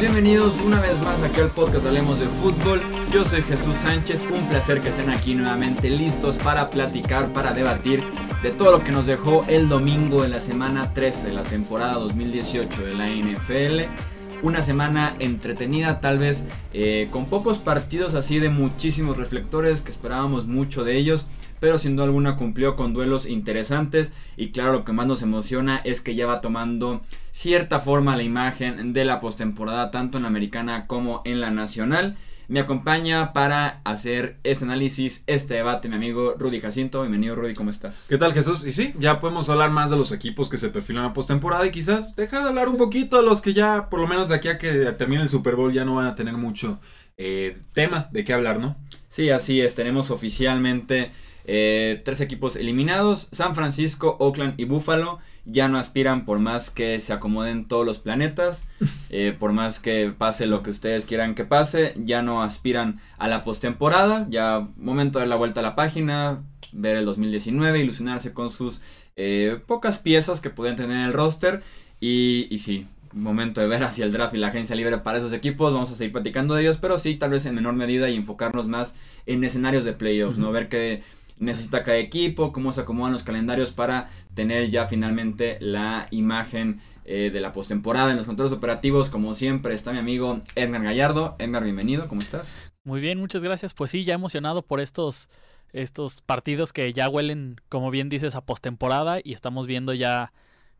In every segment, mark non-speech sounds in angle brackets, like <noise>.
Bienvenidos una vez más aquí al podcast Hablemos de Fútbol. Yo soy Jesús Sánchez, un placer que estén aquí nuevamente listos para platicar, para debatir de todo lo que nos dejó el domingo de la semana 13 de la temporada 2018 de la NFL. Una semana entretenida, tal vez eh, con pocos partidos así de muchísimos reflectores que esperábamos mucho de ellos pero sin duda alguna cumplió con duelos interesantes y claro lo que más nos emociona es que ya va tomando cierta forma la imagen de la postemporada tanto en la americana como en la nacional. Me acompaña para hacer este análisis, este debate, mi amigo Rudy Jacinto. Bienvenido, Rudy, ¿cómo estás? ¿Qué tal, Jesús? Y sí, ya podemos hablar más de los equipos que se perfilan a postemporada y quizás dejar de hablar un poquito de los que ya, por lo menos de aquí a que termine el Super Bowl, ya no van a tener mucho eh, tema de qué hablar, ¿no? Sí, así es. Tenemos oficialmente eh, tres equipos eliminados, San Francisco, Oakland y Buffalo, ya no aspiran por más que se acomoden todos los planetas, <laughs> eh, por más que pase lo que ustedes quieran que pase, ya no aspiran a la postemporada, ya momento de la vuelta a la página, ver el 2019, ilusionarse con sus eh, pocas piezas que pueden tener en el roster y, y sí, momento de ver hacia el draft y la agencia libre para esos equipos. Vamos a seguir platicando de ellos, pero sí, tal vez en menor medida y enfocarnos más en escenarios de playoffs, ¿no? Ver que necesita cada equipo, cómo se acomodan los calendarios para tener ya finalmente la imagen eh, de la postemporada en los controles operativos. Como siempre, está mi amigo Edgar Gallardo. Edgar, bienvenido, ¿cómo estás? Muy bien, muchas gracias. Pues sí, ya emocionado por estos, estos partidos que ya huelen, como bien dices, a postemporada y estamos viendo ya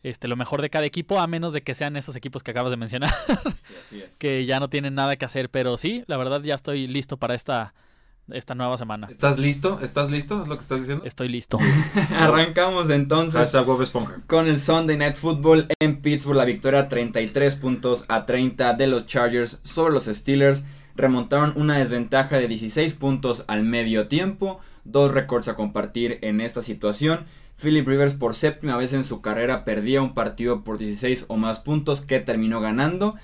este, lo mejor de cada equipo, a menos de que sean esos equipos que acabas de mencionar, <laughs> que ya no tienen nada que hacer. Pero sí, la verdad ya estoy listo para esta esta nueva semana. ¿Estás listo? ¿Estás listo? ¿Es lo que estás diciendo? Estoy listo. <laughs> Arrancamos entonces con el Sunday Night Football en Pittsburgh. La victoria 33 puntos a 30 de los Chargers sobre los Steelers. Remontaron una desventaja de 16 puntos al medio tiempo. Dos récords a compartir en esta situación. Philip Rivers por séptima vez en su carrera perdía un partido por 16 o más puntos que terminó ganando.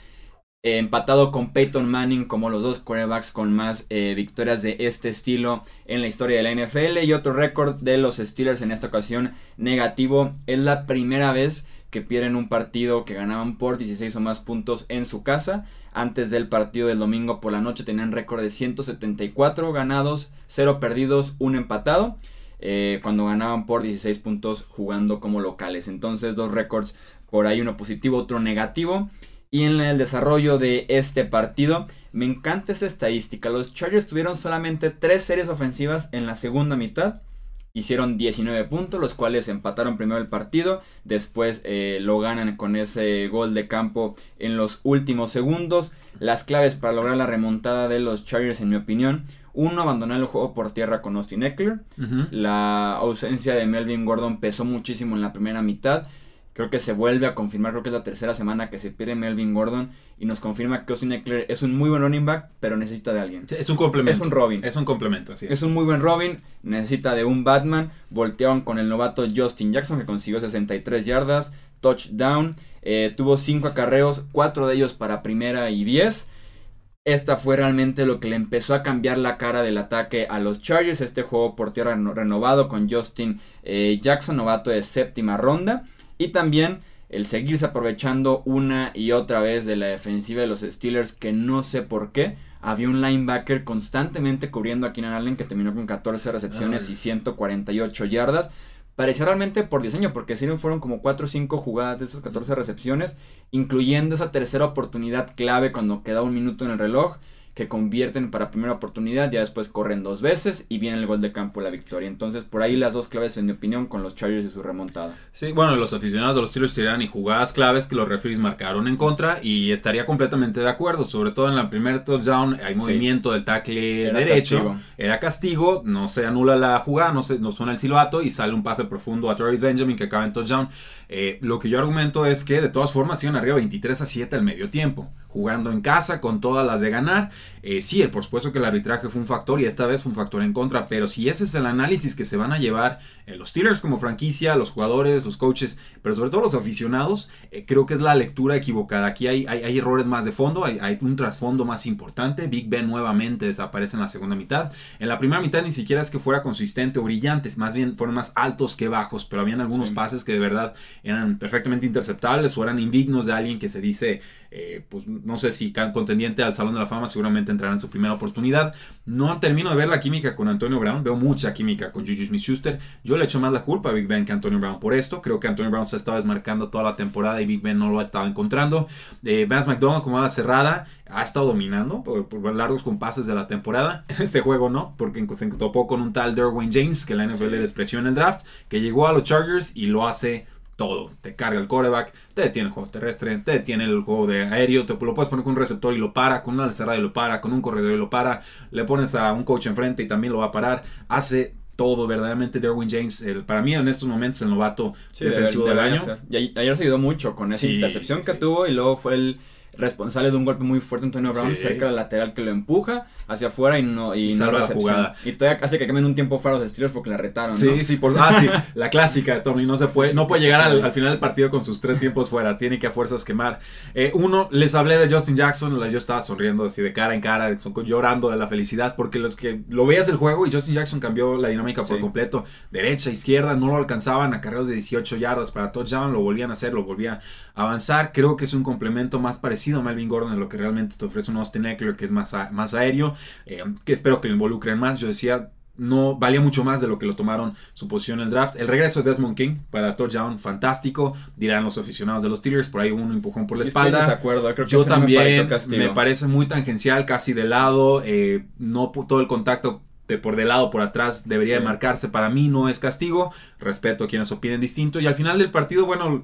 Eh, empatado con Peyton Manning como los dos quarterbacks con más eh, victorias de este estilo en la historia de la NFL. Y otro récord de los Steelers en esta ocasión negativo. Es la primera vez que pierden un partido que ganaban por 16 o más puntos en su casa. Antes del partido del domingo por la noche tenían récord de 174 ganados, 0 perdidos, 1 empatado. Eh, cuando ganaban por 16 puntos jugando como locales. Entonces dos récords por ahí, uno positivo, otro negativo. Y en el desarrollo de este partido, me encanta esta estadística. Los Chargers tuvieron solamente tres series ofensivas en la segunda mitad. Hicieron 19 puntos, los cuales empataron primero el partido. Después eh, lo ganan con ese gol de campo en los últimos segundos. Las claves para lograr la remontada de los Chargers, en mi opinión. Uno, abandonar el juego por tierra con Austin Eckler. La ausencia de Melvin Gordon pesó muchísimo en la primera mitad. Creo que se vuelve a confirmar, creo que es la tercera semana que se pierde Melvin Gordon y nos confirma que Austin Eckler es un muy buen running back, pero necesita de alguien. es un complemento. Es un Robin. Es un complemento, sí. Es un muy buen Robin, necesita de un Batman. Voltearon con el novato Justin Jackson que consiguió 63 yardas, touchdown. Eh, tuvo 5 acarreos, 4 de ellos para primera y 10. Esta fue realmente lo que le empezó a cambiar la cara del ataque a los Chargers. Este juego por tierra renovado con Justin eh, Jackson, novato de séptima ronda. Y también el seguirse aprovechando una y otra vez de la defensiva de los Steelers que no sé por qué. Había un linebacker constantemente cubriendo a Keenan Allen que terminó con 14 recepciones y 148 yardas. Parecía realmente por diseño, porque si no fueron como 4 o 5 jugadas de esas 14 recepciones, incluyendo esa tercera oportunidad clave cuando queda un minuto en el reloj que convierten para primera oportunidad, ya después corren dos veces y viene el gol de campo la victoria. Entonces, por ahí las dos claves, en mi opinión, con los Chargers y su remontada. Sí, bueno, los aficionados de los Steelers tiran y jugadas claves que los referees marcaron en contra y estaría completamente de acuerdo, sobre todo en la primera touchdown hay movimiento del tackle derecho, era castigo, no se anula la jugada, no, se, no suena el silbato y sale un pase profundo a Travis Benjamin que acaba en touchdown. Eh, lo que yo argumento es que de todas formas iban arriba 23 a 7 al medio tiempo jugando en casa con todas las de ganar. Eh, sí, por supuesto que el arbitraje fue un factor y esta vez fue un factor en contra, pero si ese es el análisis que se van a llevar eh, los Steelers como franquicia, los jugadores, los coaches, pero sobre todo los aficionados, eh, creo que es la lectura equivocada. Aquí hay, hay, errores más de fondo, hay, hay, un trasfondo más importante. Big Ben nuevamente desaparece en la segunda mitad. En la primera mitad ni siquiera es que fuera consistente o brillante, más bien fueron más altos que bajos, pero habían algunos pases que de verdad eran perfectamente interceptables o eran indignos de alguien que se dice eh, pues no sé si contendiente al Salón de la Fama, seguramente entrará en su primera oportunidad. No termino de ver la química con Antonio Brown, veo mucha química con Juju Smith-Schuster. Yo le echo más la culpa a Big Ben que a Antonio Brown por esto. Creo que Antonio Brown se ha estado desmarcando toda la temporada y Big Ben no lo ha estado encontrando. Eh, Vance McDonald, como la cerrada, ha estado dominando por, largos compases de la temporada. <laughs> En este juego no, porque se topó con un tal Derwin James, que la NFL le despreció en el draft, que llegó a los Chargers y lo hace todo. Te carga el coreback, te detiene el juego terrestre, te detiene el juego de aéreo, te lo puedes poner con un receptor y lo para, con una cerrada y lo para, con un corredor y lo para, le pones a un coach enfrente y también lo va a parar. Hace todo verdaderamente Derwin James, el, para mí en estos momentos el novato defensivo del año. Y ayer se ayudó mucho con esa intercepción que tuvo y luego fue el responsable de un golpe muy fuerte Antonio Brown cerca del lateral que lo empuja hacia afuera y no y, salva la jugada. Y todavía hace que quemen un tiempo fuera los Steelers porque la retaron. Sí, sí, por, ah, sí, la clásica de Tony, no se puede, no puede llegar al, final del partido con sus tres tiempos fuera, tiene que a fuerzas quemar. Eh, uno, les hablé de Justin Jackson, yo estaba sonriendo así de cara en cara, llorando de la felicidad porque los que lo veías el juego y Justin Jackson cambió la dinámica por completo, derecha, izquierda, no lo alcanzaban a carreros de 18 yardas para touchdown, lo volvían a hacer, lo volvía a avanzar. Creo que es un complemento más parecido a Melvin Gordon de lo que realmente te ofrece un Austin Eckler que es más, más aéreo, eh, que espero que lo involucren más. Yo decía, no valía mucho más de lo que lo tomaron su posición en el draft. El regreso de Desmond King para touchdown, fantástico, dirán los aficionados de los Steelers. Por ahí uno empujón por la espalda. acuerdo, Yo también me, parece muy tangencial, casi de lado. Eh, no todo el contacto de por de lado, por atrás, debería de marcarse. Para mí no es castigo. Respeto a quienes opinen distinto. Y al final del partido, bueno,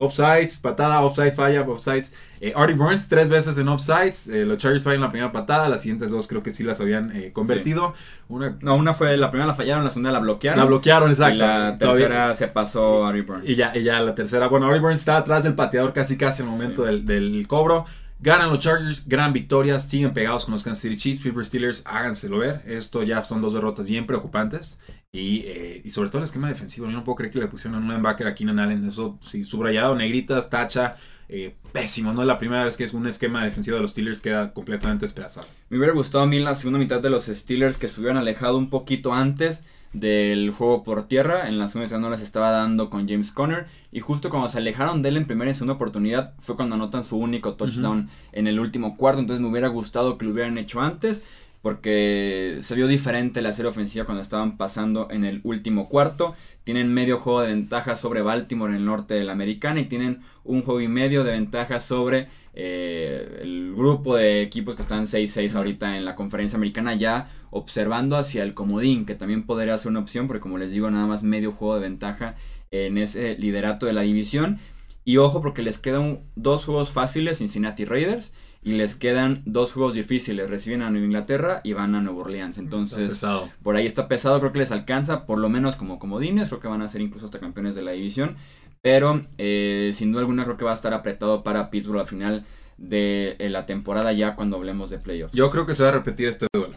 Offsides, patada, offsides, falla, offsides. Eh, Artie Burns tres veces en offsides. Eh, los Chargers fallan la primera patada. Las siguientes dos creo que sí las habían eh, convertido. Una, no, una fue la primera la fallaron, la segunda la bloquearon. La bloquearon, exacto. Y la tercera se pasó Artie Burns. Y ya, y ya la tercera. Bueno, Artie Burns está atrás del pateador casi casi al momento del, del cobro. Ganan los Chargers, gran victoria, siguen pegados con los Kansas City Chiefs, Pittsburgh Steelers, háganselo ver. Esto ya son dos derrotas bien preocupantes. Y, eh, y, sobre todo el esquema defensivo. Yo no puedo creer que le pusieron un linebacker a Keenan Allen. Eso sí, subrayado, negritas, tacha. Eh, pésimo. No es la primera vez que es un esquema defensivo de los Steelers queda completamente despedazado. Me hubiera gustado a mí en la segunda mitad de los Steelers que se hubieran alejado un poquito antes del juego por tierra. En la segunda mitad no les estaba dando con James Conner. Y justo cuando se alejaron de él en primera y segunda oportunidad fue cuando anotan su único touchdown en el último cuarto. Entonces me hubiera gustado que lo hubieran hecho antes porque se vio diferente la serie ofensiva cuando estaban pasando en el último cuarto. Tienen medio juego de ventaja sobre Baltimore en el norte de la americana y tienen un juego y medio de ventaja sobre eh, el grupo de equipos que están 6-6 ahorita en la conferencia americana ya observando hacia el comodín, que también podría ser una opción, porque como les digo, nada más medio juego de ventaja en ese liderato de la división. Y ojo porque les quedan dos juegos fáciles, Cincinnati Raiders y les quedan dos juegos difíciles. Reciben a Nueva Inglaterra y van a Nueva Orleans. Entonces, por ahí está pesado. Creo que les alcanza, por lo menos como comodines. Creo que van a ser incluso hasta campeones de la división. Pero eh, sin duda alguna creo que va a estar apretado para Pittsburgh al final de eh, la temporada ya cuando hablemos de playoffs. Yo creo que se va a repetir este duelo.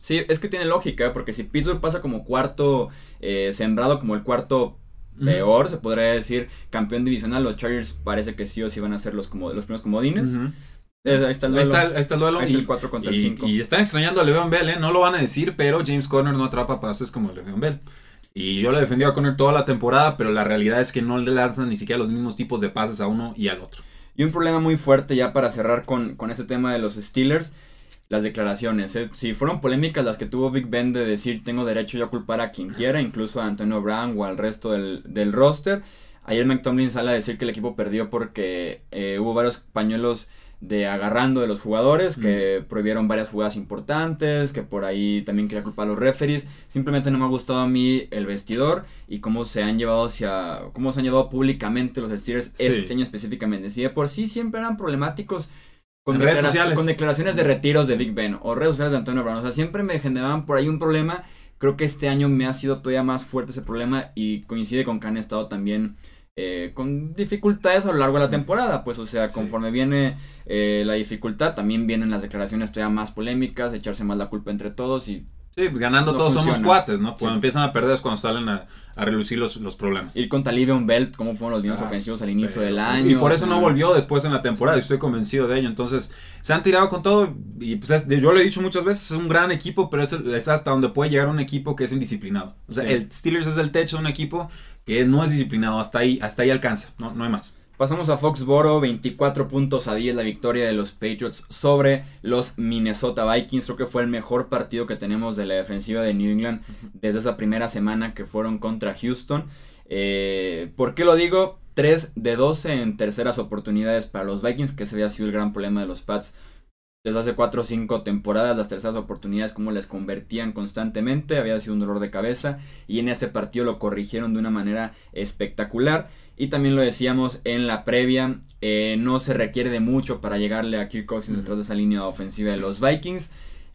Sí, es que tiene lógica, ¿eh? porque si Pittsburgh pasa como cuarto sembrado, como el cuarto peor, se podría decir, campeón divisional, los Chargers parece que sí o sí van a ser los, como, los primeros comodines. Eh, ahí está el duelo. Ahí está, el duelo. y, el 4 contra el 5. Y, están extrañando a Le'Veon Bell, ¿eh? No lo van a decir, pero James Conner no atrapa pases como Le'Veon Bell. Y yo le defendí a Conner toda la temporada, pero la realidad es que no le lanzan ni siquiera los mismos tipos de pases a uno y al otro. Y un problema muy fuerte ya para cerrar con, con ese tema de los Steelers, las declaraciones. ¿eh? Si fueron polémicas las que tuvo Big Ben de decir tengo derecho yo a culpar a quien quiera, incluso a Antonio Brown o al resto del, del roster. Ayer McTomlin sale a decir que el equipo perdió porque eh, hubo varios pañuelos de agarrando de los jugadores, que prohibieron varias jugadas importantes, que por ahí también quería culpar a los referees. Simplemente no me ha gustado a mí el vestidor y cómo se han llevado hacia, cómo se han llevado públicamente los Steelers este año específicamente. Si de por sí siempre eran problemáticos con, redes sociales. con declaraciones de retiros de Big Ben o redes sociales de Antonio Brown. O sea, siempre me generaban por ahí un problema. Creo que este año me ha sido todavía más fuerte ese problema y coincide con que han estado también eh, con dificultades a lo largo de la temporada. Pues, o sea, conforme viene eh, la dificultad, también vienen las declaraciones todavía más polémicas, echarse más la culpa entre todos y Sí, pues, ganando todos somos cuates, ¿no? Cuando empiezan a perder es cuando salen a, relucir los, los, problemas. Ir con Talivion Belt, cómo fueron los videos ah, ofensivos al inicio del año. Y por eso no volvió después en la temporada, y estoy convencido de ello. Entonces, se han tirado con todo. Y pues yo lo he dicho muchas veces, es un gran equipo, pero es, hasta donde puede llegar un equipo que es indisciplinado. O sea, el Steelers es el techo de un equipo que no es disciplinado, hasta ahí, hasta ahí alcanza, no, no hay más. Pasamos a Foxboro, 24 puntos a 10 la victoria de los Patriots sobre los Minnesota Vikings. Creo que fue el mejor partido que tenemos de la defensiva de New England desde esa primera semana que fueron contra Houston. Eh, ¿Por qué lo digo? 3 de 12 en terceras oportunidades para los Vikings, que ese había sido el gran problema de los Pats desde hace 4 o 5 temporadas, las terceras oportunidades, como les convertían constantemente, había sido un dolor de cabeza y en este partido lo corrigieron de una manera espectacular. Y también lo decíamos en la previa, eh, no se requiere de mucho para llegarle a Kirk Cousins detrás de esa línea ofensiva de los Vikings.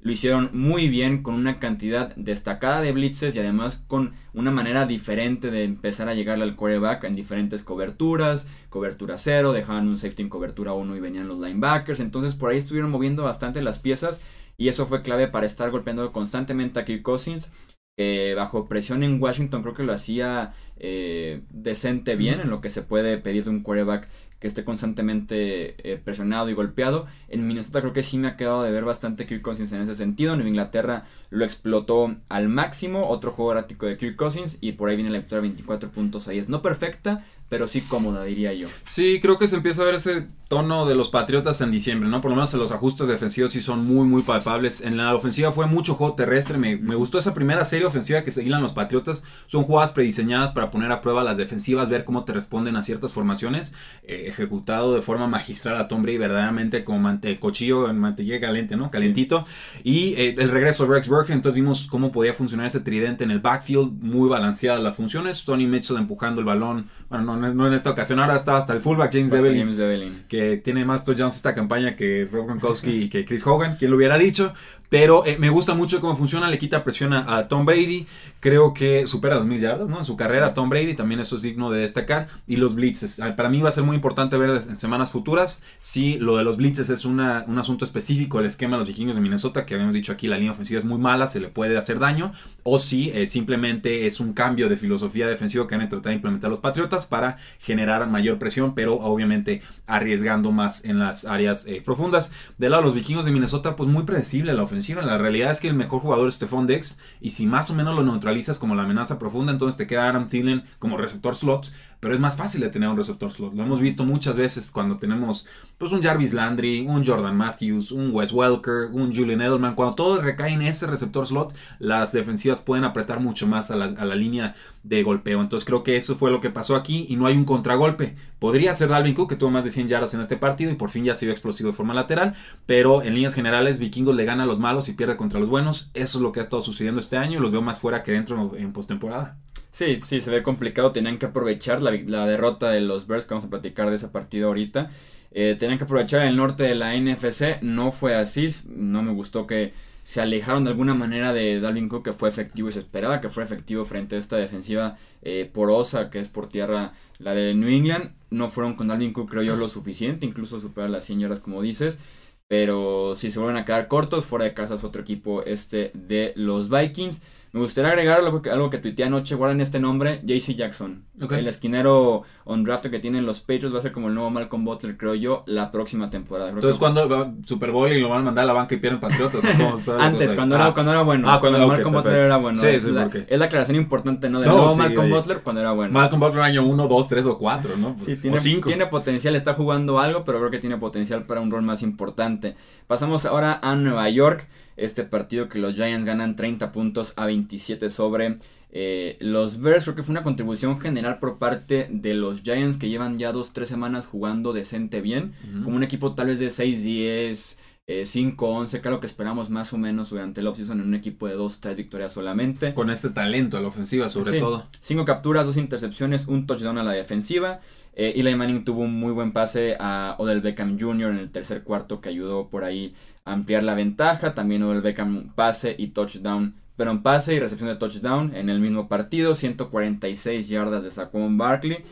Lo hicieron muy bien con una cantidad destacada de blitzes y además con una manera diferente de empezar a llegarle al quarterback en diferentes coberturas, cobertura cero, dejaban un safety en cobertura 1 y venían los linebackers. Entonces por ahí estuvieron moviendo bastante las piezas y eso fue clave para estar golpeando constantemente a Kirk Cousins. Eh, bajo presión en Washington creo que lo hacía eh, decente bien en lo que se puede pedir de un quarterback que esté constantemente eh, presionado y golpeado. En Minnesota creo que sí me ha quedado de ver bastante Kirk Cousins en ese sentido. En Inglaterra lo explotó al máximo. Otro juego erático de Kirk Cousins. Y por ahí viene la victoria 24 puntos. Ahí es no perfecta, pero sí cómoda, diría yo. Sí, creo que se empieza a ver ese tono de los Patriotas en diciembre, ¿no? Por lo menos los ajustes defensivos sí son muy, muy palpables. En la ofensiva fue mucho juego terrestre. Me, gustó esa primera serie ofensiva que seguían los Patriotas. Son jugadas prediseñadas para poner a prueba las defensivas, ver cómo te responden a ciertas formaciones. Eh, ejecutado de forma magistral a Tom Brady, verdaderamente como mante cochillo en mantequilla caliente, ¿no? Calentito. Y eh, el regreso de Rex Burke, entonces vimos cómo podía funcionar ese tridente en el backfield. Muy balanceadas las funciones. Tony Mitchell empujando el balón. Bueno, no, en esta ocasión, ahora estaba hasta el fullback James Devlin, que tiene más touchdowns esta campaña que Rob Gronkowski y que Chris Hogan, quien lo hubiera dicho. Pero eh, me gusta mucho cómo funciona, le quita presión a, Tom Brady. Creo que supera las mil yardas ¿no? en su carrera Tom Brady, también eso es digno de destacar. Y los blitzes, ah, para mí va a ser muy importante ver en semanas futuras si lo de los blitzes es un asunto específico, el esquema de los vikingos de Minnesota, que habíamos dicho aquí la línea ofensiva es muy mala, se le puede hacer daño, o si eh, simplemente es un cambio de filosofía defensiva que han tratado de implementar los Patriotas para generar mayor presión, pero obviamente arriesgando más en las áreas eh, profundas. Del lado de los vikingos de Minnesota, pues muy predecible la ofensiva la realidad es que el mejor jugador es Stephon Dex. Y si más o menos lo neutralizas como la amenaza profunda, entonces te queda Adam Thielen como receptor slot pero es más fácil de tener un receptor slot. Lo hemos visto muchas veces cuando tenemos pues un Jarvis Landry, un Jordan Matthews, un Wes Welker, un Julian Edelman. Cuando todo recae en ese receptor slot, las defensivas pueden apretar mucho más a la, línea de golpeo. Entonces creo que eso fue lo que pasó aquí y no hay un contragolpe. Podría ser Dalvin Cook que tuvo más de 100 yardas en este partido y por fin ya se vio explosivo de forma lateral, pero en líneas generales Vikingos le gana a los malos y pierde contra los buenos. Eso es lo que ha estado sucediendo este año y los veo más fuera que dentro en postemporada. Sí, sí, se ve complicado. Tenían que aprovechar la, derrota de los Bears, que vamos a platicar de ese partido ahorita. Eh, tenían que aprovechar el norte de la NFC. No fue así. No me gustó que se alejaron de alguna manera de Dalvin Cook, que fue efectivo y se esperaba que fuera efectivo frente a esta defensiva eh, porosa que es por tierra la de New England. No fueron con Dalvin Cook, creo yo, lo suficiente. Incluso superar las 100 yardas, como dices. Pero si se vuelven a quedar cortos, fuera de casa es otro equipo este de los Vikings. Me gustaría agregar algo que, algo que tuiteé anoche, guarden este nombre, JC Jackson. El esquinero on draft que tienen los Patriots va a ser como el nuevo Malcolm Butler, creo yo, la próxima temporada. Entonces, cuando va Super Bowl y lo van a mandar a la banca y pierden Patriotas? <laughs> Antes, cuando, era, ah. cuando era bueno. Ah, cuando, Malcolm Butler era bueno. Sí, es, sí, la, es la aclaración importante, ¿no? Del nuevo Malcolm Butler cuando era bueno. Malcolm Butler año 1, 2, 3 o 4, ¿no? Sí, tiene, tiene potencial, está jugando algo, pero creo que tiene potencial para un rol más importante. Pasamos ahora a Nueva York este partido que los Giants ganan 30 puntos a 27 sobre eh, los Bears. Creo que fue una contribución general por parte de los Giants que llevan ya 2-3 semanas jugando decente bien. Como un equipo tal vez de 6-10. 5-11, claro que esperamos más o menos durante el offseason en un equipo de 2-3 victorias solamente. Con este talento a la ofensiva, sobre todo. 5 capturas, 2 intercepciones, un touchdown a la defensiva. Eh, Eli Manning tuvo un muy buen pase a Odell Beckham Jr. en el tercer cuarto que ayudó por ahí ampliar la ventaja. También el Beckham pase y touchdown. Pero en pase y recepción de touchdown en el mismo partido. 146 yardas de Saquon Barkley.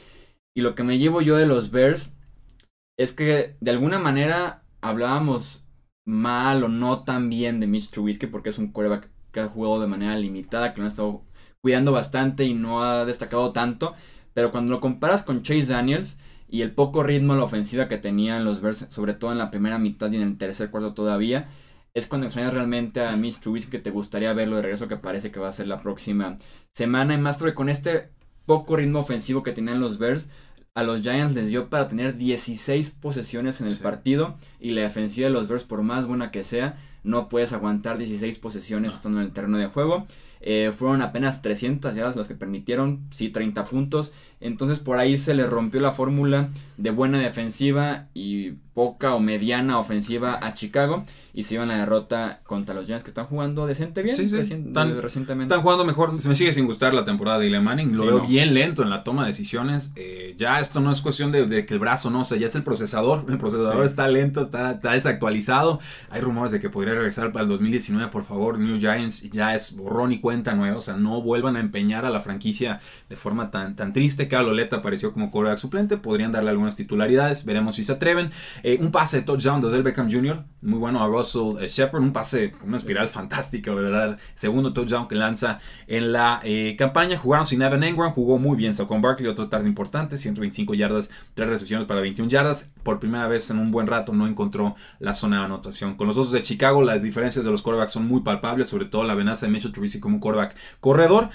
Y lo que me llevo yo de los Bears es que de alguna manera hablábamos mal o no tan bien de Mitch Trubisky porque es un quarterback que ha jugado de manera limitada, que lo ha estado cuidando bastante y no ha destacado tanto. Pero cuando lo comparas con Chase Daniels, y el poco ritmo a la ofensiva que tenían los Bears, sobre todo en la primera mitad y en el tercer cuarto todavía, es cuando extrañas realmente a Mitch Trubisky que te gustaría verlo de regreso que parece que va a ser la próxima semana. Y más porque con este poco ritmo ofensivo que tenían los Bears a los Giants les dio para tener 16 posesiones en el partido y la defensiva de los Bears, por más buena que sea, no puedes aguantar 16 posesiones estando en el terreno de juego. Eh, fueron apenas 300 yardas las que permitieron, sí, 30 puntos. Entonces por ahí se le rompió la fórmula de buena defensiva y poca o mediana ofensiva a Chicago y se iban a la derrota contra los Giants que están jugando decente bien sí, sí. están, recientemente. Están jugando mejor. Se me sigue sin gustar la temporada de Eli Manning. Lo veo bien lento en la toma de decisiones. Eh, ya esto no es cuestión de, que el brazo no, o sea, ya es el procesador. El procesador está lento, está, está, desactualizado. Hay rumores de que podría regresar para el 2019. Por favor, New Giants ya es borrón y cuenta nueva. O sea, no vuelvan a empeñar a la franquicia de forma tan, tan triste. Que Loleta apareció como coreback suplente. Podrían darle algunas titularidades. Veremos si se atreven. Eh, un pase de touchdown de Del Beckham Jr. Muy bueno a Russell eh, Shepard. Un pase, una espiral fantástica, ¿verdad? Segundo touchdown que lanza en la eh, campaña. Jugaron sin Evan Engram. Jugó muy bien Saquon Barkley. Otro tarde importante. 125 yardas. 3 recepciones para 21 yardas. Por primera vez en un buen rato no encontró la zona de anotación. Con los dos de Chicago, las diferencias de los quarterbacks son muy palpables. Sobre todo la amenaza de Mitchell Trubisky como quarterback corredor.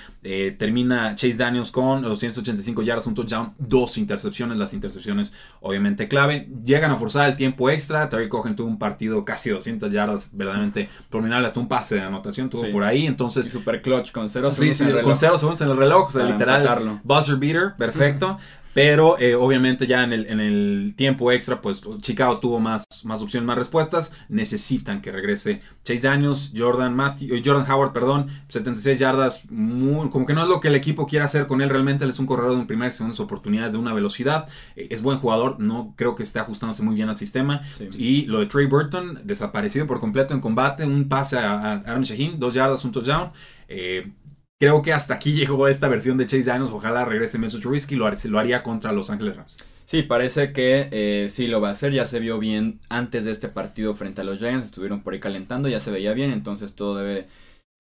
termina Chase Daniels con los 185 yardas, un touchdown, dos intercepciones. Las intercepciones, obviamente, clave. Llegan a forzar el tiempo extra. Terry Cohen tuvo un partido casi 200 yardas, verdaderamente terminal, hasta un pase de anotación tuvo por ahí. Entonces, super clutch con cero segundos, en, el con cero segundos en el reloj. O sea, literal, buzzer beater, perfecto. Pero eh, obviamente ya en el, en el, tiempo extra, pues Chicago tuvo más, más opciones, más respuestas. Necesitan que regrese Chase Daniels, Jordan, Matthew, eh, Jordan Howard, perdón, 76 yardas. como que no es lo que el equipo quiere hacer con él. Realmente él es un corredor de un primer, segundas oportunidades de una velocidad. Eh, es buen jugador, no creo que esté ajustándose muy bien al sistema. Y lo de Trey Burton, desaparecido por completo en combate. Un pase a, Aaron Shaheen, dos yardas, un touchdown. Eh, Creo que hasta aquí <laughs> llegó esta versión de Chase Daniels. Ojalá regrese Mitchell Trubisky. Lo, lo haría contra Los Ángeles Rams. Sí, parece que eh, sí lo va a hacer. Ya se vio bien antes de este partido frente a los Giants. Estuvieron por ahí calentando. Ya se veía bien. Entonces todo debe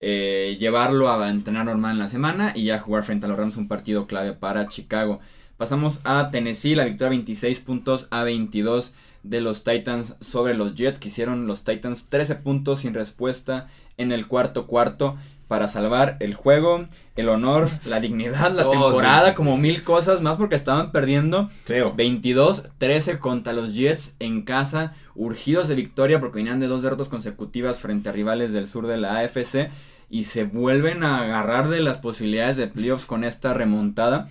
eh, llevarlo a entrenar normal en la semana. Y ya jugar frente a los Rams un partido clave para Chicago. Pasamos a Tennessee. La victoria 26 puntos a 22 de los Titans sobre los Jets. Que hicieron los Titans 13 puntos sin respuesta en el cuarto cuarto para salvar el juego, el honor, la <laughs> dignidad, la temporada, como mil cosas más porque estaban perdiendo 22-13 contra los Jets en casa, urgidos de victoria porque venían de dos derrotas consecutivas frente a rivales del sur de la AFC y se vuelven a agarrar de las posibilidades de playoffs con esta remontada.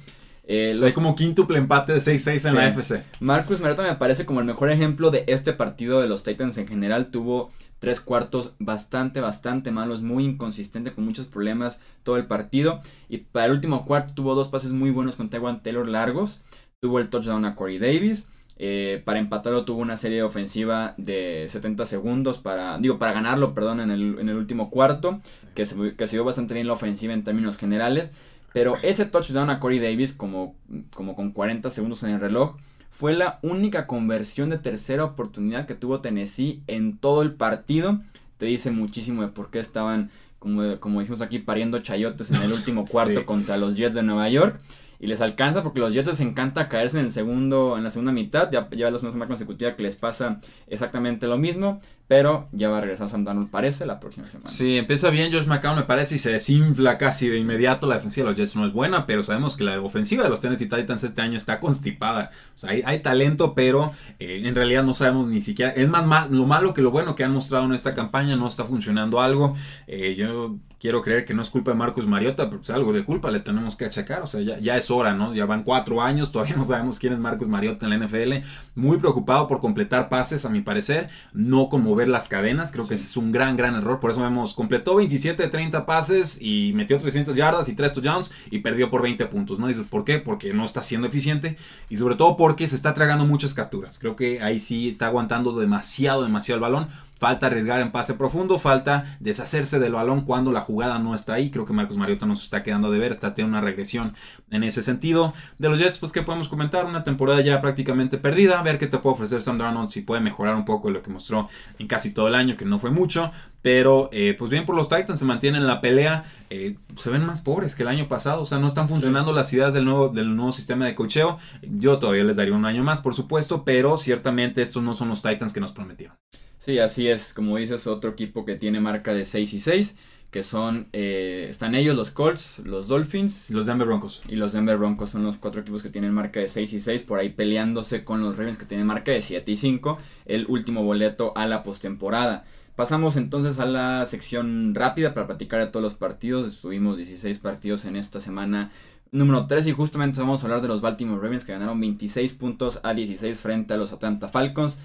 Eh, es como quíntuple empate de 6-6 en la AFC. Marcus Mariota me parece como el mejor ejemplo de este partido de los Titans en general. Tuvo tres cuartos bastante, bastante malos, muy inconsistente, con muchos problemas todo el partido. Y para el último cuarto tuvo dos pases muy buenos con Taiwan Taylor largos. Tuvo el touchdown a Corey Davis. Eh, para empatarlo tuvo una serie ofensiva de 70 segundos para, digo, para ganarlo, perdón, en el, en el último cuarto, que se, que se vio bastante bien la ofensiva en términos generales. Pero ese touchdown a Corey Davis, como, como con 40 segundos en el reloj, fue la única conversión de tercera oportunidad que tuvo Tennessee en todo el partido. Te dice muchísimo de por qué estaban, como, como decimos aquí, pariendo chayotes en el <laughs> último cuarto contra los Jets de Nueva York y les alcanza porque los Jets les encanta caerse en el segundo en la segunda mitad ya lleva la segunda consecutiva que les pasa exactamente lo mismo pero ya va a regresar Sam Darnold parece la próxima semana. Sí empieza bien Josh McCown me parece y se desinfla casi de inmediato la defensiva de los Jets. No es buena pero sabemos que la ofensiva de los Tennessee Titans este año está constipada. O sea hay, talento pero eh, en realidad no sabemos ni siquiera es más, lo malo que lo bueno que han mostrado en esta campaña no está funcionando algo. Eh, yo quiero creer que no es culpa de Marcus Mariota, pero pues algo de culpa le tenemos que achacar. O sea, ya, es hora, ¿no? Ya van cuatro años, todavía no sabemos quién es Marcus Mariota en la NFL. Muy preocupado por completar pases, a mi parecer, no con mover las cadenas. Creo que ese es un gran, gran error. Por eso vemos, completó 27 de 30 pases y metió 300 yardas y 3 touchdowns y perdió por 20 puntos, ¿no? Dices, ¿por qué? Porque no está siendo eficiente y sobre todo porque se está tragando muchas capturas. Creo que ahí sí está aguantando demasiado, demasiado el balón Falta arriesgar en pase profundo, falta deshacerse del balón cuando la jugada no está ahí. Creo que Marcos Mariota nos está quedando de ver, está teniendo una regresión en ese sentido. De los Jets, pues, ¿qué podemos comentar? Una temporada ya prácticamente perdida. A ver qué te puede ofrecer Sam Darnold, si puede mejorar un poco lo que mostró en casi todo el año, que no fue mucho. Pero, eh, pues bien por los Titans, se mantienen en la pelea. Eh, se ven más pobres que el año pasado. O sea, no están funcionando las ideas del nuevo, del nuevo sistema de cocheo. Yo todavía les daría un año más, por supuesto. Pero ciertamente estos no son los Titans que nos prometieron. Sí, así es, como dices, otro equipo que tiene marca de 6 y 6, que son, eh, están ellos, los Colts, los Dolphins. Los Denver Broncos. Y los Denver Broncos son los cuatro equipos que tienen marca de 6 y 6, por ahí peleándose con los Ravens que tienen marca de 7 y 5, el último boleto a la postemporada. Pasamos entonces a la sección rápida para platicar de todos los partidos. Estuvimos 16 partidos en esta semana número 3 y justamente vamos a hablar de los Baltimore Ravens que ganaron 26 puntos a 16 frente a los Atlanta Falcons.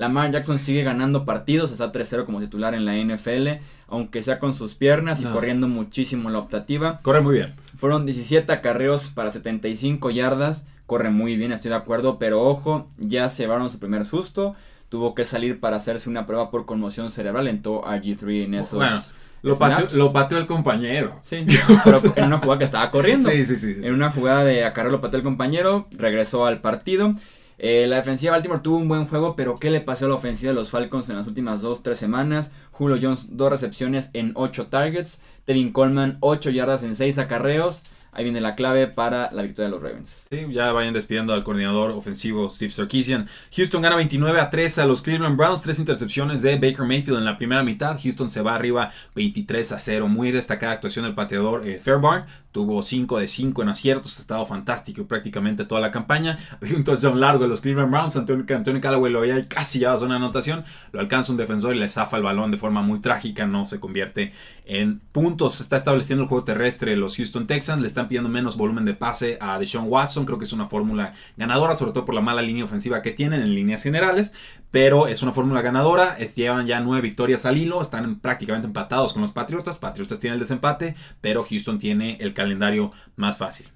Lamar Jackson sigue ganando partidos, está 3-0 como titular en la NFL, aunque sea con sus piernas y corriendo muchísimo en la optativa. Corre muy bien. Fueron 17 acarreos para 75 yardas, corre muy bien, estoy de acuerdo, pero ojo, ya se llevaron su primer susto, tuvo que salir para hacerse una prueba por conmoción cerebral, entró RG3 en esos... Bueno. Lo pateó, el compañero. Sí, <laughs> pero en una jugada que estaba corriendo. Sí, sí, sí, En una jugada de acarreo lo pateó el compañero, regresó al partido. Eh, la defensiva de Baltimore tuvo un buen juego, pero ¿qué le pasó a la ofensiva de los Falcons en las últimas 2-3 semanas? Julio Jones, dos recepciones en 8 targets. Tevin Coleman, 8 yardas en 6 acarreos. Ahí viene la clave para la victoria de los Ravens. Sí, ya vayan despidiendo al coordinador ofensivo Steve Sarkisian. Houston gana 29 a 3 a los Cleveland Browns. Tres intercepciones de Baker Mayfield en la primera mitad. Houston se va arriba 23 a 0. Muy destacada actuación del pateador eh. Tuvo 5 de 5 en aciertos. Ha estado fantástico prácticamente toda la campaña. <laughs> Había un touchdown largo de los Cleveland Browns. Antonio, Antonio Callaway lo y casi llevaba una anotación. Lo alcanza un defensor y le zafa el balón de forma muy trágica. No se convierte en puntos. Está estableciendo el juego terrestre los Houston Texans. Le están pidiendo menos volumen de pase a Deshaun Watson. Creo que es una fórmula ganadora, sobre todo por la mala línea ofensiva que tienen en líneas generales. Pero es una fórmula ganadora. llevan ya nueve victorias al hilo. Están prácticamente empatados con los Patriotas. Patriotas tienen el desempate, pero Houston tiene el calendario más fácil.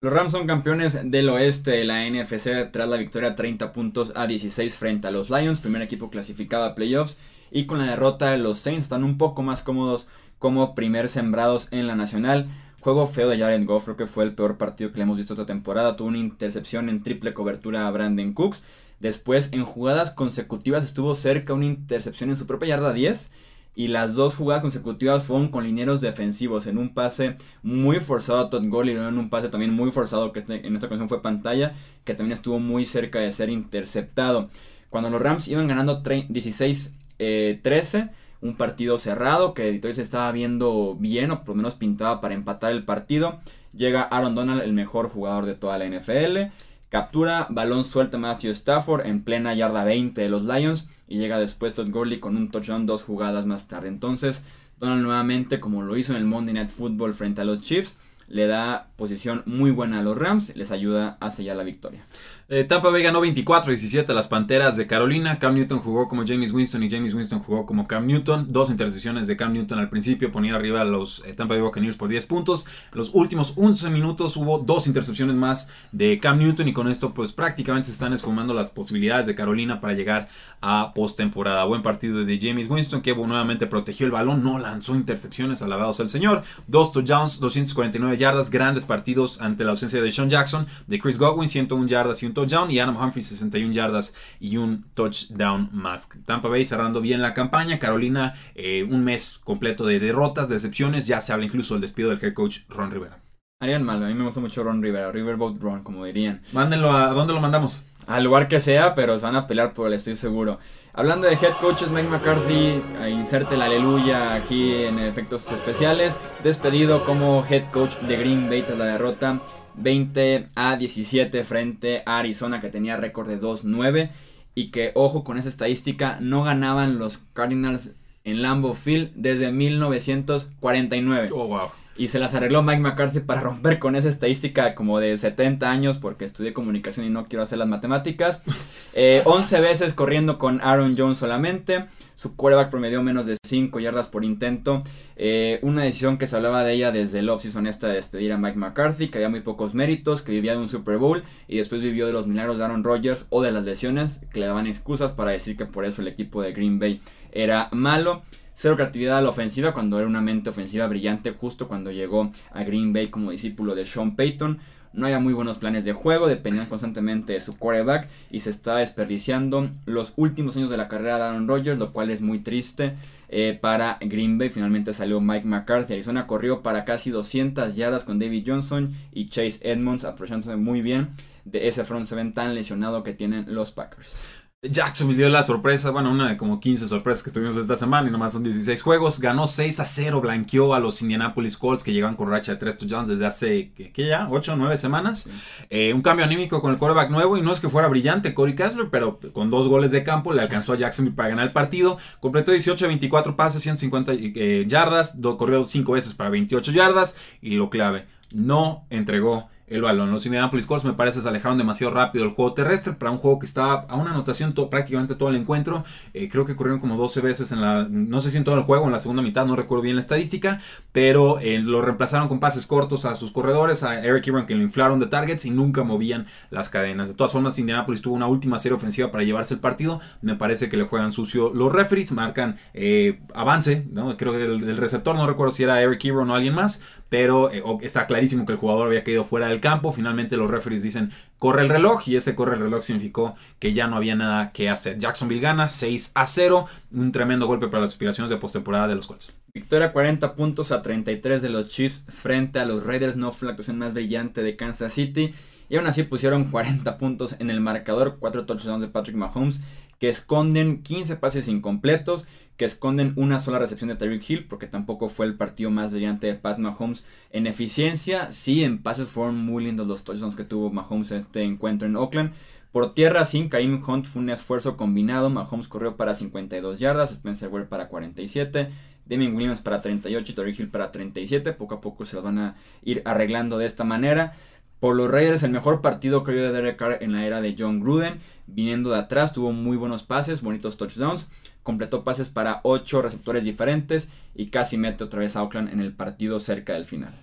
Los Rams son campeones del oeste de la NFC tras la victoria 30 puntos a 16 frente a los Lions, primer equipo clasificado a playoffs. Y con la derrota de los Saints están un poco más cómodos como primer sembrados en la nacional. Juego feo de Jared Goff, creo que fue el peor partido que le hemos visto esta temporada. Tuvo una intercepción en triple cobertura a Brandon Cooks. Después, en jugadas consecutivas, estuvo cerca una intercepción en su propia yarda 10. Y las dos jugadas consecutivas fueron con lineros defensivos. En un pase muy forzado a Todd Gurley en un pase también muy forzado, que este, en esta ocasión fue pantalla, que también estuvo muy cerca de ser interceptado. Cuando los Rams iban ganando 16-13 un partido cerrado que Detroit se estaba viendo bien o por lo menos pintaba para empatar el partido. Llega Aaron Donald, el mejor jugador de toda la NFL. Captura, balón suelta Matthew Stafford en plena yarda 20 de los Lions. Y llega después Todd Gurley con un touchdown dos jugadas más tarde. Entonces, Donald nuevamente, como lo hizo en el Monday Night Football frente a los Chiefs, le da posición muy buena a los Rams, les ayuda a sellar la victoria. Eh, Tampa Bay ganó 24-17 a las Panteras de Carolina. Cam Newton jugó como James Winston y James Winston jugó como Cam Newton. Dos intercepciones de Cam Newton al principio ponía arriba a los eh, Tampa Bay Buccaneers por 10 puntos. los últimos 11 minutos hubo dos intercepciones más de Cam Newton y con esto pues prácticamente se están esfumando las posibilidades de Carolina para llegar a postemporada. Buen partido de James Winston que nuevamente protegió el balón, no lanzó intercepciones, alabados al señor. Dos touchdowns, 249 yardas, grandes partidos ante la ausencia de Sean Jackson, de Chris Godwin, 101 yardas y un touchdown y Adam Humphrey 61 yardas y un touchdown más. Tampa Bay cerrando bien la campaña, Carolina eh, un mes completo de derrotas, decepciones, ya se habla incluso del despido del head coach Ron Rivera. Harían mal, a mí me gusta mucho Ron Rivera, Riverboat Ron, como dirían. Mándenlo a, dónde lo mandamos? Al lugar que sea, pero se van a pelear por él, estoy seguro. Hablando de head coaches, Mike McCarthy, inserte la aleluya aquí en efectos especiales. Despedido como head coach de Green Bay tras la derrota 20 a 17 frente a Arizona que tenía récord de 2-9 y que ojo con esa estadística no ganaban los Cardinals en Lambeau Field desde 1949. Oh, wow. Y se las arregló Mike McCarthy para romper con esa estadística como de 70 años porque estudié comunicación y no quiero hacer las matemáticas. 11 <laughs> eh, veces corriendo con Aaron Jones solamente. Su quarterback promedió menos de 5 yardas por intento. Eh, una decisión que se hablaba de ella desde el offseason esta de despedir a Mike McCarthy, que había muy pocos méritos, que vivía de un Super Bowl y después vivió de los milagros de Aaron Rodgers o de las lesiones, que le daban excusas para decir que por eso el equipo de Green Bay era malo. Cero creatividad a la ofensiva cuando era una mente ofensiva brillante justo cuando llegó a Green Bay como discípulo de Sean Payton. No había muy buenos planes de juego, dependían constantemente de su quarterback y se está desperdiciando los últimos años de la carrera de Aaron Rodgers, lo cual es muy triste eh, para Green Bay. Finalmente salió Mike McCarthy. Arizona corrió para casi 200 yardas con David Johnson y Chase Edmonds, aprovechándose muy bien de ese front seven tan lesionado que tienen los Packers. Jacksonville dio la sorpresa, bueno, una de como 15 sorpresas que tuvimos esta semana y nomás son 16 juegos. Ganó 6 a 0, blanqueó a los Indianapolis Colts que llegan con racha de 3 touchdowns desde hace, ¿qué, ya? 8 o 9 semanas. Eh, un cambio anímico con el quarterback nuevo y no es que fuera brillante Corey Kessler, pero con dos goles de campo le alcanzó a Jacksonville para ganar el partido. Completó 18 a 24 pases, 150 eh, yardas, corrió 5 veces para 28 yardas y lo clave, no entregó el balón. Los Indianapolis Colts me parece se alejaron demasiado rápido del juego terrestre para un juego que estaba a una anotación prácticamente todo el encuentro. Eh, creo que corrieron como 12 veces en la, no sé si en todo el juego, en la segunda mitad, no recuerdo bien la estadística, pero eh, lo reemplazaron con pases cortos a sus corredores, a Eric Ebron que lo inflaron de targets y nunca movían las cadenas. De todas formas, Indianapolis tuvo una última serie ofensiva para llevarse el partido. Me parece que le juegan sucio los referees, marcan eh, avance, ¿no? creo que el, receptor, no recuerdo si era Eric Ebron o alguien más, pero está clarísimo que el jugador había caído fuera del campo. Finalmente los referees dicen corre el reloj y ese corre el reloj significó que ya no había nada que hacer. Jacksonville gana 6 a 0, un tremendo golpe para las aspiraciones de postemporada de los Colts. Victoria 40 puntos a 33 de los Chiefs frente a los Raiders, no fue la actuación más brillante de Kansas City. Y aún así pusieron 40 puntos en el marcador, 4 touchdowns de Patrick Mahomes, que esconden 15 pases incompletos que esconden una sola recepción de Tyreek Hill, porque tampoco fue el partido más brillante de Pat Mahomes en eficiencia. Sí, en pases fueron muy lindos los touchdowns que tuvo Mahomes en este encuentro en Oakland. Por tierra, sin Karim Hunt fue un esfuerzo combinado. Mahomes corrió para 52 yardas, Spencer Ware para 47, Damien Williams para 38 y Tyreek Hill para 37. Poco a poco se los van a ir arreglando de esta manera. Por los Raiders, el mejor partido creo de Derek Carr en la era de John Gruden. Viniendo de atrás, tuvo muy buenos pases, bonitos touchdowns completó pases para 8 receptores diferentes y casi mete otra vez a Oakland en el partido cerca del final.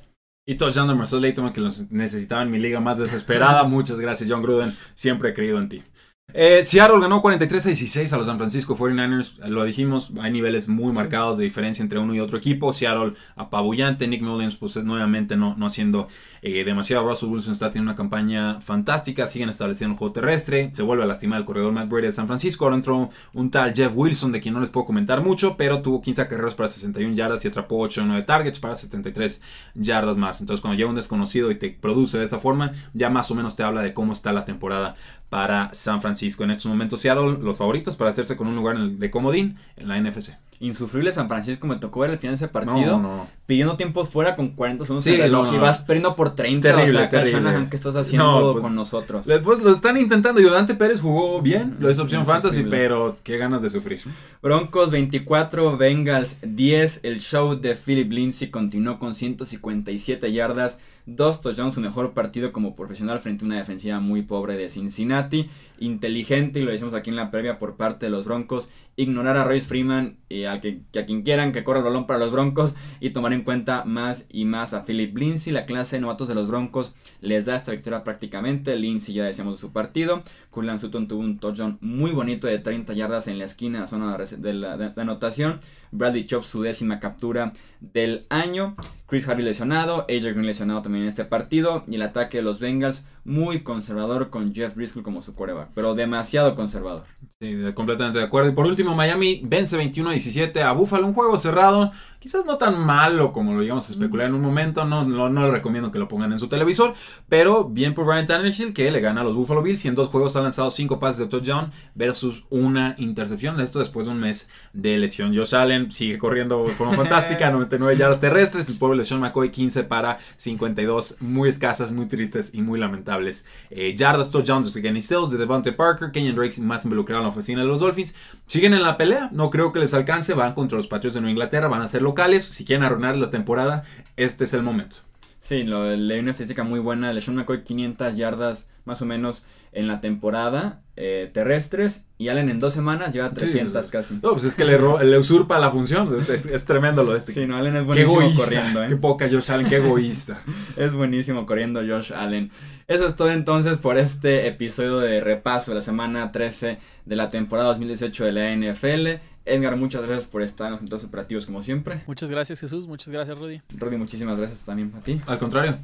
Y touchdown de Marcel Layton que los necesitaba en mi liga más desesperada. <laughs> Muchas gracias, John Gruden. Siempre he creído en ti. Eh, Seattle ganó 43 a 16 a los San Francisco 49ers. Lo dijimos, hay niveles muy marcados de diferencia entre uno y otro equipo. Seattle apabullante. Nick Mullins, pues nuevamente no, no haciendo eh, demasiado. Russell Wilson está teniendo una campaña fantástica. Siguen estableciendo un juego terrestre. Se vuelve a lastimar el corredor Matt Brady de San Francisco. Ahora entró un tal Jeff Wilson, de quien no les puedo comentar mucho, pero tuvo 15 carreras para 61 yardas y atrapó 8 o 9 targets para 73 yardas más. Entonces, cuando llega un desconocido y te produce de esa forma, ya más o menos te habla de cómo está la temporada para San Francisco. En estos momentos Seattle los favoritos para hacerse con un lugar de comodín en la NFC. Insufrible San Francisco, me tocó ver el final de ese partido. Pidiendo tiempos fuera con 40 segundos sí, y vas perdiendo por 30. Terrible, o sea, terrible. ¿qué estás haciendo pues, con nosotros? Pues lo están intentando. Ayudante Pérez jugó bien, lo es opción fantasy, pero qué ganas de sufrir. Broncos 24, Bengals 10. El show de Philip Lindsay continuó con 157 yardas Dos touchdowns, su mejor partido como profesional frente a una defensiva muy pobre de Cincinnati. Inteligente, y lo decimos aquí en la previa por parte de los Broncos, ignorar a Royce Freeman y a, que, a quien quieran que corra el balón para los Broncos y tomar en cuenta más y más a Philip Lindsay. La clase de novatos de los Broncos les da esta victoria prácticamente. Lindsay ya decíamos de su partido. Cullen Sutton tuvo un touchdown muy bonito de 30 yardas en la esquina, zona de la, de anotación. Bradley Chop su décima captura del año. Chris Harris lesionado, AJ Green lesionado también en este partido. Y el ataque de los Bengals muy conservador con Jeff Driscoll como su coreback, pero demasiado conservador. Sí, completamente de acuerdo. Y por último, Miami vence 21-17 a Buffalo, un juego cerrado, quizás no tan malo como lo íbamos a especular en un momento, no, no, no le recomiendo que lo pongan en su televisor, pero bien por Brian Tannehill que le gana a los Buffalo Bills y en dos juegos ha lanzado cinco pases de touchdown versus una intercepción, esto después de un mes de lesión. Josh Allen sigue corriendo de forma <laughs> fantástica, 99 yardas terrestres, el pueblo de Sean McCoy 15 para 52, muy escasas, muy tristes y muy lamentables. Eh, yardas, touchdowns de Kenny Stills, de Devontae Parker, Kenyon Drake más involucrado en la oficina de los Dolphins. Siguen en la pelea, no creo que les alcance, van contra los Patriots de Nueva Inglaterra, van a ser locales, si quieren arruinar la temporada, este es el momento. Sí, lo, leí una estadística muy buena, LeSean McCoy 500 yardas más o menos en la temporada eh, terrestres y Allen en dos semanas lleva 300 casi. No, pues es que le, le usurpa la función. Es, tremendo lo de este. Sí, no, Allen es buenísimo corriendo. ¿eh? Qué poca Josh Allen, qué <laughs> egoísta. es buenísimo corriendo Josh Allen. Eso es todo entonces por este episodio de repaso de la semana 13 de la temporada 2018 de la NFL. Edgar, muchas gracias por estar en los centros operativos como siempre. Muchas gracias Jesús, muchas gracias Rudy. Rudy, muchísimas gracias también a ti. Al contrario.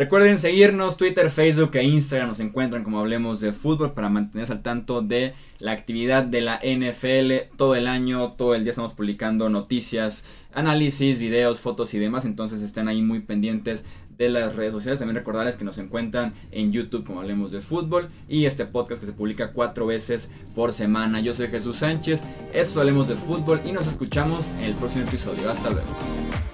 Recuerden seguirnos, Twitter, Facebook e Instagram nos encuentran como Hablemos de Fútbol para mantenerse al tanto de la actividad de la NFL todo el año, todo el día estamos publicando noticias, análisis, videos, fotos y demás, entonces estén ahí muy pendientes de las redes sociales. También recordarles que nos encuentran en YouTube como Hablemos de Fútbol y este podcast que se publica cuatro veces por semana. Yo soy Jesús Sánchez, esto es Hablemos de Fútbol y nos escuchamos en el próximo episodio. Hasta luego.